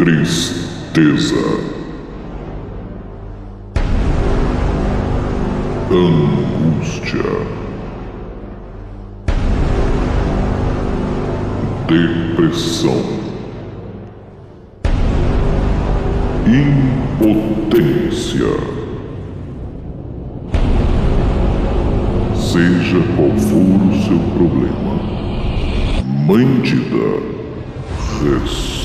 tristeza, angústia, depressão, impotência. Seja qual for o seu problema, Mandida responde.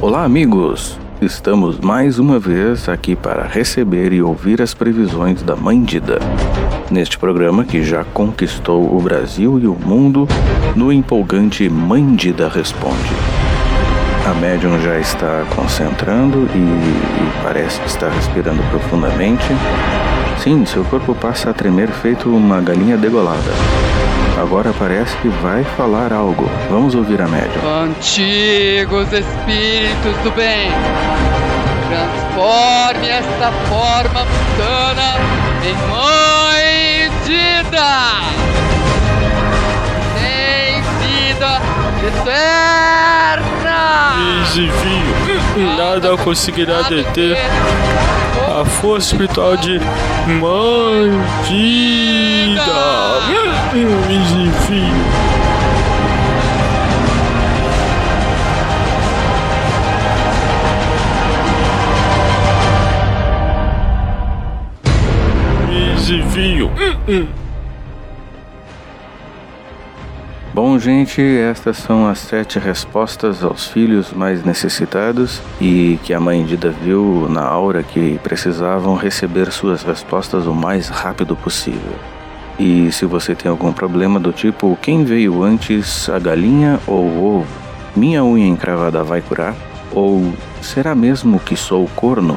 Olá, amigos! Estamos mais uma vez aqui para receber e ouvir as previsões da Mandida. Neste programa que já conquistou o Brasil e o mundo no empolgante Mandida Responde. A médium já está concentrando e, e parece que está respirando profundamente. Sim, seu corpo passa a tremer feito uma galinha degolada. Agora parece que vai falar algo. Vamos ouvir a médium. Antigos espíritos do bem, transforme esta forma mundana em mãe dida, sem vida eterna. Exivinho, nada conseguirá deter a força espiritual de Mandida. Exivinho. Exivinho. Bom, gente, estas são as sete respostas aos filhos mais necessitados e que a mãe Dida viu na aura que precisavam receber suas respostas o mais rápido possível. E se você tem algum problema do tipo quem veio antes, a galinha ou o ovo? Minha unha encravada vai curar? Ou será mesmo que sou corno?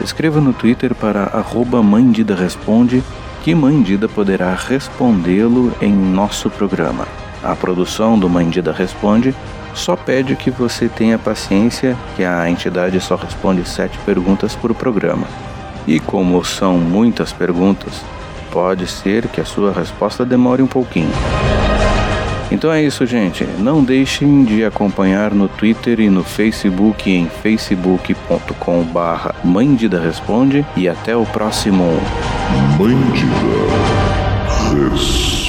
Escreva no Twitter para arroba Mãe Dida Responde que Mãe Dida poderá respondê-lo em nosso programa. A produção do Mandida Responde só pede que você tenha paciência, que a entidade só responde sete perguntas por programa. E como são muitas perguntas, pode ser que a sua resposta demore um pouquinho. Então é isso, gente. Não deixem de acompanhar no Twitter e no Facebook em facebook.com/barra Mandida Responde e até o próximo Mandida responde.